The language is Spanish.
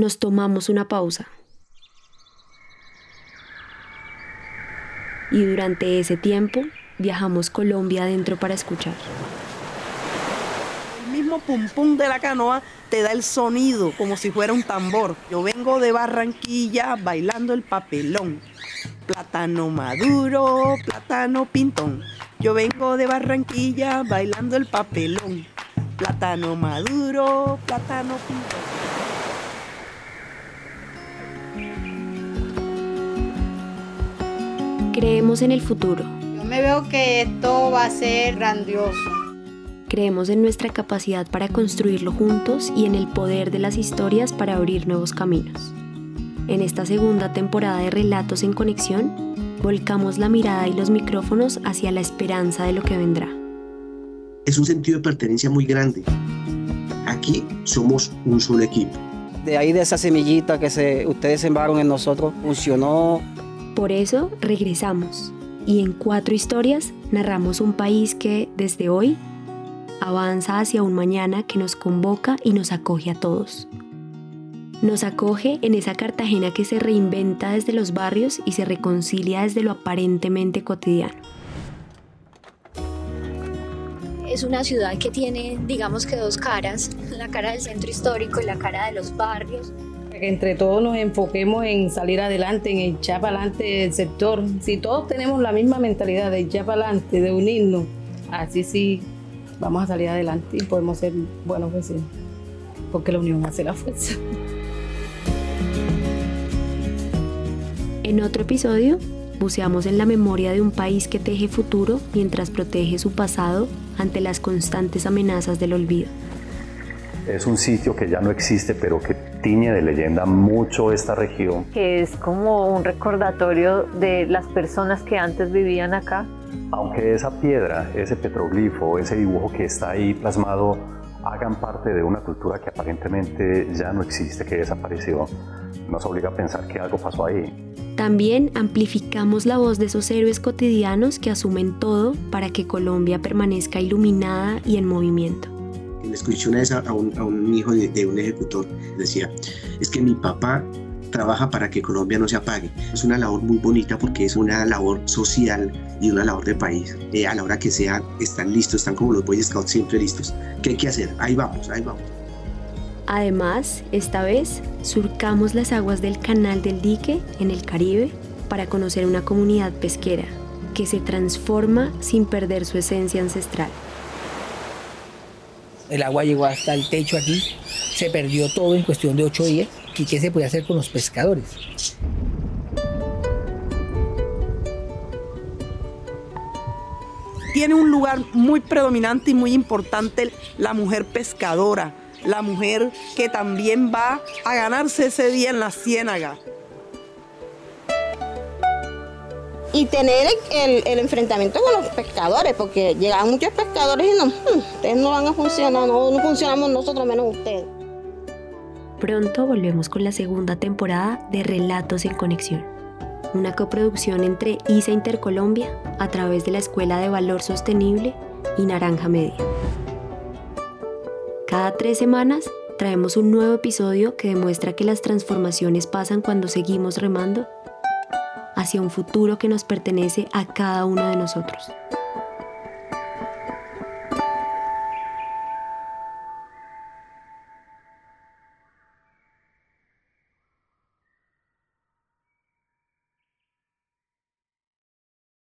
Nos tomamos una pausa. Y durante ese tiempo viajamos Colombia adentro para escuchar. El mismo pum pum de la canoa te da el sonido como si fuera un tambor. Yo vengo de Barranquilla bailando el papelón. Plátano maduro, plátano pintón. Yo vengo de Barranquilla bailando el papelón. Plátano maduro, plátano pintón. Creemos en el futuro. Yo me veo que esto va a ser grandioso. Creemos en nuestra capacidad para construirlo juntos y en el poder de las historias para abrir nuevos caminos. En esta segunda temporada de Relatos en Conexión, volcamos la mirada y los micrófonos hacia la esperanza de lo que vendrá. Es un sentido de pertenencia muy grande. Aquí somos un solo equipo. De ahí de esa semillita que se, ustedes sembraron en nosotros, funcionó. Por eso regresamos y en cuatro historias narramos un país que desde hoy avanza hacia un mañana que nos convoca y nos acoge a todos. Nos acoge en esa Cartagena que se reinventa desde los barrios y se reconcilia desde lo aparentemente cotidiano. Es una ciudad que tiene, digamos que dos caras, la cara del centro histórico y la cara de los barrios. Entre todos nos enfoquemos en salir adelante, en echar para adelante el sector. Si todos tenemos la misma mentalidad de echar para adelante, de unirnos, así sí vamos a salir adelante y podemos ser buenos vecinos, porque la unión hace la fuerza. En otro episodio, buceamos en la memoria de un país que teje futuro mientras protege su pasado ante las constantes amenazas del olvido. Es un sitio que ya no existe, pero que tiñe de leyenda mucho esta región. Que es como un recordatorio de las personas que antes vivían acá. Aunque esa piedra, ese petroglifo, ese dibujo que está ahí plasmado hagan parte de una cultura que aparentemente ya no existe, que desapareció, nos obliga a pensar que algo pasó ahí. También amplificamos la voz de esos héroes cotidianos que asumen todo para que Colombia permanezca iluminada y en movimiento. Le escuché una vez a un, hijo de, de un ejecutor, decía, es que mi papá trabaja para que Colombia no se apague. Es una labor muy bonita porque es una labor social y una labor de país. Eh, a la hora que sea, están listos, están como los Boy Scouts siempre listos. ¿Qué hay que hacer? Ahí vamos, ahí vamos. Además, esta vez surcamos las aguas del canal del dique en el Caribe para conocer una comunidad pesquera que se transforma sin perder su esencia ancestral. El agua llegó hasta el techo aquí, se perdió todo en cuestión de ocho días. ¿Y qué se puede hacer con los pescadores? Tiene un lugar muy predominante y muy importante la mujer pescadora, la mujer que también va a ganarse ese día en la ciénaga. Y tener el, el enfrentamiento con los pescadores, porque llegan muchos pescadores y no, "Hmm, ustedes no van a funcionar, no, no funcionamos nosotros menos ustedes. Pronto volvemos con la segunda temporada de Relatos en Conexión, una coproducción entre ISA Intercolombia a través de la Escuela de Valor Sostenible y Naranja Media. Cada tres semanas traemos un nuevo episodio que demuestra que las transformaciones pasan cuando seguimos remando hacia un futuro que nos pertenece a cada uno de nosotros.